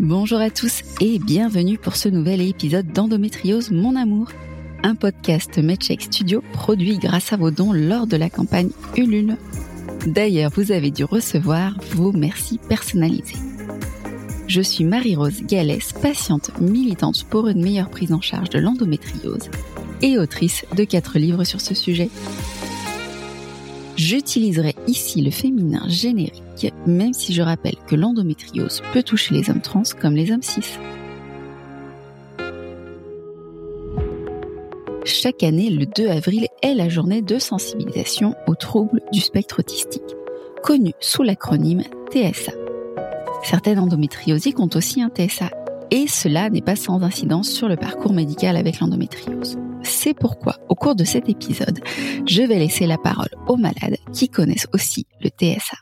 Bonjour à tous et bienvenue pour ce nouvel épisode d'Endométriose Mon Amour, un podcast Medcheck Studio produit grâce à vos dons lors de la campagne Ulule. D'ailleurs, vous avez dû recevoir vos merci personnalisés. Je suis Marie-Rose Gallès, patiente militante pour une meilleure prise en charge de l'endométriose et autrice de quatre livres sur ce sujet. J'utiliserai ici le féminin générique, même si je rappelle que l'endométriose peut toucher les hommes trans comme les hommes cis. Chaque année, le 2 avril est la journée de sensibilisation aux troubles du spectre autistique, connue sous l'acronyme TSA. Certaines endométriosiques ont aussi un TSA et cela n'est pas sans incidence sur le parcours médical avec l'endométriose. C'est pourquoi, au cours de cet épisode, je vais laisser la parole aux malades qui connaissent aussi le TSA.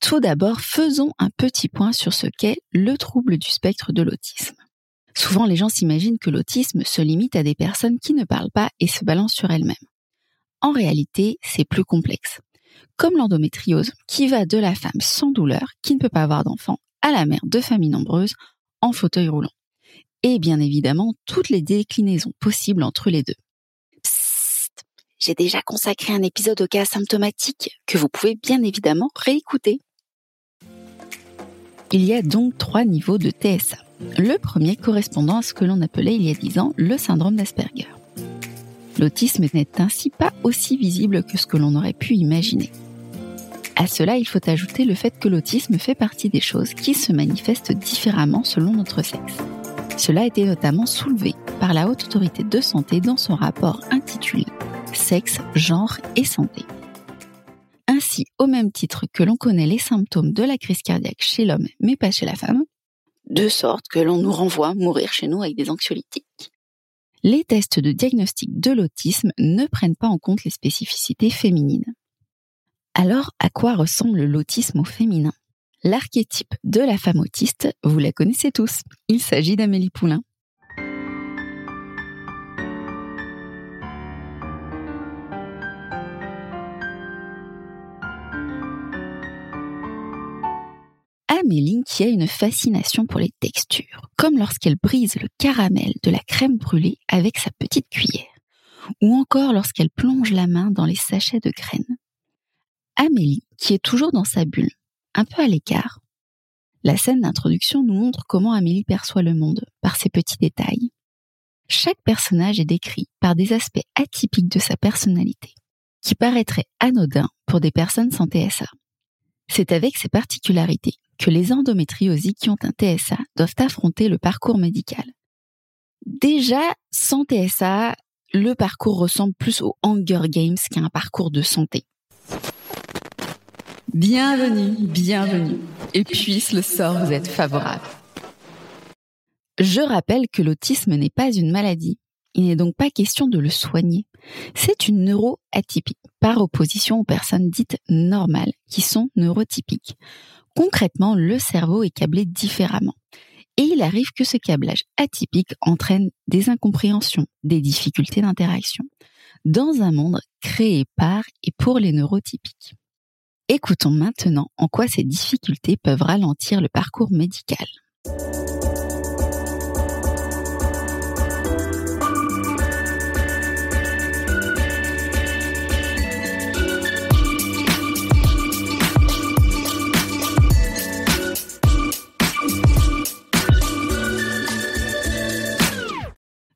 Tout d'abord, faisons un petit point sur ce qu'est le trouble du spectre de l'autisme. Souvent, les gens s'imaginent que l'autisme se limite à des personnes qui ne parlent pas et se balancent sur elles-mêmes. En réalité, c'est plus complexe. Comme l'endométriose, qui va de la femme sans douleur, qui ne peut pas avoir d'enfant, à la mère de familles nombreuses, en fauteuil roulant. Et bien évidemment, toutes les déclinaisons possibles entre les deux. Psst, j'ai déjà consacré un épisode au cas symptomatique que vous pouvez bien évidemment réécouter. Il y a donc trois niveaux de TSA. Le premier correspondant à ce que l'on appelait il y a dix ans le syndrome d'Asperger. L'autisme n'est ainsi pas aussi visible que ce que l'on aurait pu imaginer. À cela, il faut ajouter le fait que l'autisme fait partie des choses qui se manifestent différemment selon notre sexe. Cela a été notamment soulevé par la Haute Autorité de Santé dans son rapport intitulé Sexe, genre et santé. Ainsi, au même titre que l'on connaît les symptômes de la crise cardiaque chez l'homme mais pas chez la femme, de sorte que l'on nous renvoie mourir chez nous avec des anxiolytiques. Les tests de diagnostic de l'autisme ne prennent pas en compte les spécificités féminines. Alors, à quoi ressemble l'autisme au féminin? L'archétype de la femme autiste, vous la connaissez tous. Il s'agit d'Amélie Poulain. Amélie qui a une fascination pour les textures, comme lorsqu'elle brise le caramel de la crème brûlée avec sa petite cuillère, ou encore lorsqu'elle plonge la main dans les sachets de graines. Amélie, qui est toujours dans sa bulle, un peu à l'écart. La scène d'introduction nous montre comment Amélie perçoit le monde, par ses petits détails. Chaque personnage est décrit par des aspects atypiques de sa personnalité, qui paraîtraient anodins pour des personnes sans TSA. C'est avec ces particularités que les endométriosiques qui ont un TSA doivent affronter le parcours médical. Déjà, sans TSA, le parcours ressemble plus au Hunger Games qu'à un parcours de santé. Bienvenue, bienvenue, et puisse le sort vous être favorable. Je rappelle que l'autisme n'est pas une maladie. Il n'est donc pas question de le soigner. C'est une neuroatypie, par opposition aux personnes dites normales, qui sont neurotypiques. Concrètement, le cerveau est câblé différemment. Et il arrive que ce câblage atypique entraîne des incompréhensions, des difficultés d'interaction, dans un monde créé par et pour les neurotypiques. Écoutons maintenant en quoi ces difficultés peuvent ralentir le parcours médical.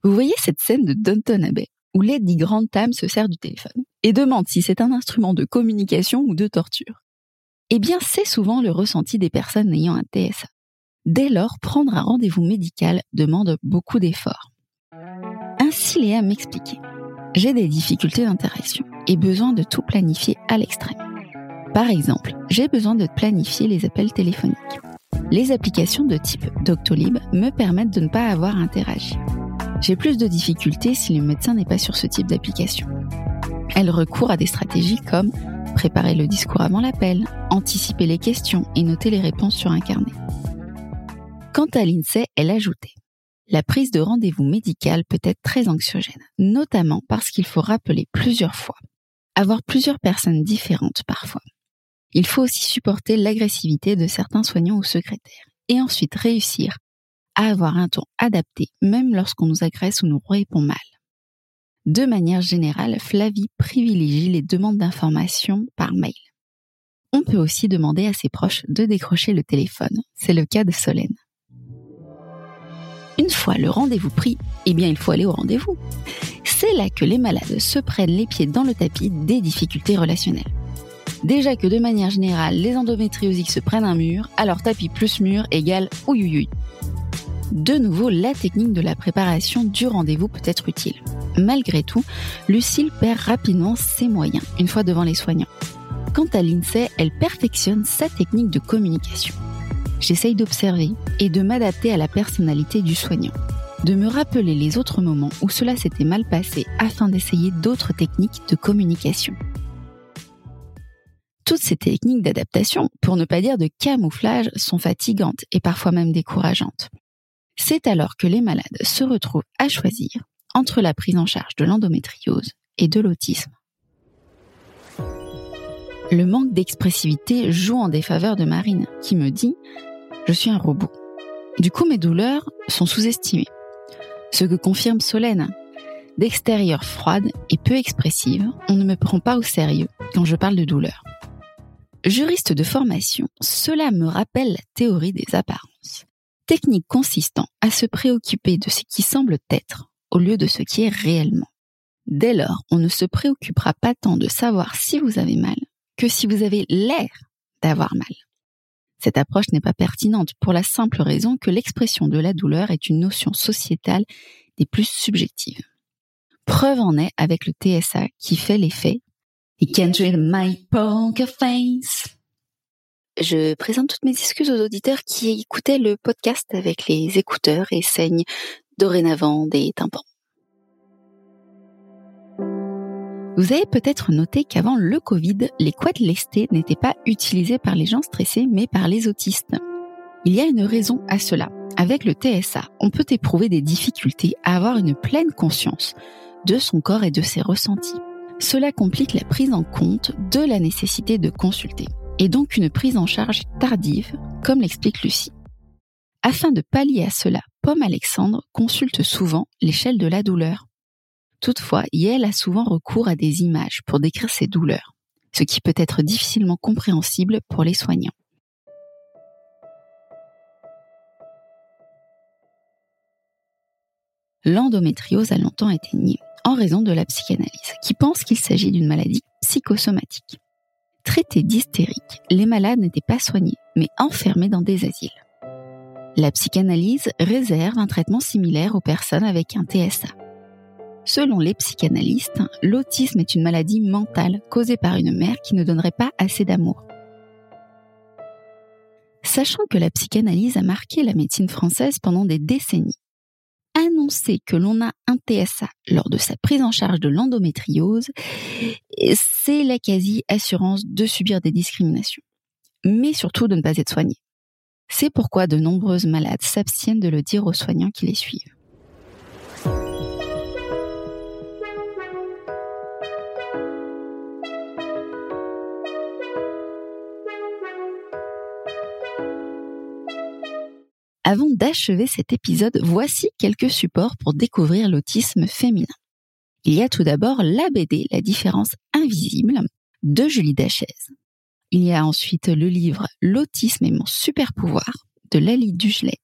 Vous voyez cette scène de Downton Abbey où Lady Grantham se sert du téléphone? Et demande si c'est un instrument de communication ou de torture. Eh bien, c'est souvent le ressenti des personnes ayant un TSA. Dès lors, prendre un rendez-vous médical demande beaucoup d'efforts. Ainsi, Léa m'expliquait. J'ai des difficultés d'interaction et besoin de tout planifier à l'extrême. Par exemple, j'ai besoin de planifier les appels téléphoniques. Les applications de type Doctolib me permettent de ne pas avoir à interagir. J'ai plus de difficultés si le médecin n'est pas sur ce type d'application. Elle recourt à des stratégies comme préparer le discours avant l'appel, anticiper les questions et noter les réponses sur un carnet. Quant à l'INSEE, elle ajoutait La prise de rendez-vous médical peut être très anxiogène, notamment parce qu'il faut rappeler plusieurs fois, avoir plusieurs personnes différentes parfois. Il faut aussi supporter l'agressivité de certains soignants ou secrétaires, et ensuite réussir à avoir un ton adapté, même lorsqu'on nous agresse ou nous répond mal. De manière générale, Flavie privilégie les demandes d'informations par mail. On peut aussi demander à ses proches de décrocher le téléphone. C'est le cas de Solène. Une fois le rendez-vous pris, eh bien il faut aller au rendez-vous. C'est là que les malades se prennent les pieds dans le tapis des difficultés relationnelles. Déjà que de manière générale, les endométriosiques se prennent un mur, alors tapis plus mur égale ouïouïouï. De nouveau, la technique de la préparation du rendez-vous peut être utile. Malgré tout, Lucille perd rapidement ses moyens une fois devant les soignants. Quant à l'INSEE, elle perfectionne sa technique de communication. J'essaye d'observer et de m'adapter à la personnalité du soignant, de me rappeler les autres moments où cela s'était mal passé afin d'essayer d'autres techniques de communication. Toutes ces techniques d'adaptation, pour ne pas dire de camouflage, sont fatigantes et parfois même décourageantes. C'est alors que les malades se retrouvent à choisir entre la prise en charge de l'endométriose et de l'autisme. Le manque d'expressivité joue en défaveur de Marine, qui me dit ⁇ Je suis un robot ⁇ Du coup, mes douleurs sont sous-estimées. Ce que confirme Solène. D'extérieur froide et peu expressive, on ne me prend pas au sérieux quand je parle de douleur. Juriste de formation, cela me rappelle la théorie des apparences. Technique consistant à se préoccuper de ce qui semble être au lieu de ce qui est réellement. Dès lors, on ne se préoccupera pas tant de savoir si vous avez mal que si vous avez l'air d'avoir mal. Cette approche n'est pas pertinente pour la simple raison que l'expression de la douleur est une notion sociétale des plus subjectives. Preuve en est avec le TSA qui fait l'effet. Je présente toutes mes excuses aux auditeurs qui écoutaient le podcast avec les écouteurs et saignent dorénavant des tympans. Vous avez peut-être noté qu'avant le Covid, les couettes lestées n'étaient pas utilisées par les gens stressés, mais par les autistes. Il y a une raison à cela. Avec le TSA, on peut éprouver des difficultés à avoir une pleine conscience de son corps et de ses ressentis. Cela complique la prise en compte de la nécessité de consulter, et donc une prise en charge tardive, comme l'explique Lucie. Afin de pallier à cela, Pomme Alexandre consulte souvent l'échelle de la douleur. Toutefois, Yael a souvent recours à des images pour décrire ses douleurs, ce qui peut être difficilement compréhensible pour les soignants. L'endométriose a longtemps été niée en raison de la psychanalyse, qui pense qu'il s'agit d'une maladie psychosomatique. Traités d'hystériques, les malades n'étaient pas soignés, mais enfermés dans des asiles. La psychanalyse réserve un traitement similaire aux personnes avec un TSA. Selon les psychanalystes, l'autisme est une maladie mentale causée par une mère qui ne donnerait pas assez d'amour. Sachant que la psychanalyse a marqué la médecine française pendant des décennies, annoncer que l'on a un TSA lors de sa prise en charge de l'endométriose, c'est la quasi-assurance de subir des discriminations, mais surtout de ne pas être soigné. C'est pourquoi de nombreuses malades s'abstiennent de le dire aux soignants qui les suivent. Avant d'achever cet épisode, voici quelques supports pour découvrir l'autisme féminin. Il y a tout d'abord la BD La différence invisible de Julie Dachez. Il y a ensuite le livre L'autisme et mon super pouvoir de Lali Dugelet.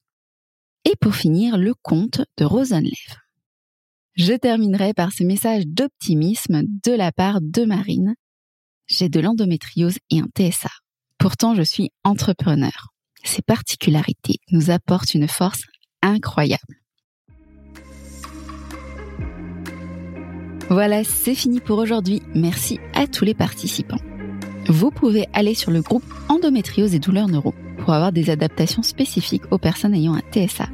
Et pour finir, le conte de Rosenlev. Je terminerai par ce message d'optimisme de la part de Marine. J'ai de l'endométriose et un TSA. Pourtant, je suis entrepreneur ces particularités nous apportent une force incroyable. Voilà, c'est fini pour aujourd'hui. Merci à tous les participants. Vous pouvez aller sur le groupe Endométriose et douleurs neuro pour avoir des adaptations spécifiques aux personnes ayant un TSA.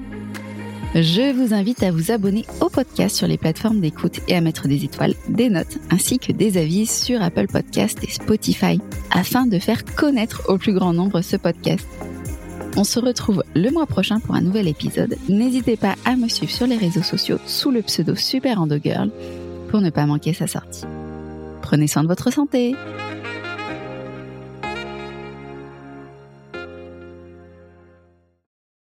Je vous invite à vous abonner au podcast sur les plateformes d'écoute et à mettre des étoiles, des notes ainsi que des avis sur Apple Podcast et Spotify afin de faire connaître au plus grand nombre ce podcast. On se retrouve le mois prochain pour un nouvel épisode. N'hésitez pas à me suivre sur les réseaux sociaux sous le pseudo Super Girl pour ne pas manquer sa sortie. Prenez soin de votre santé.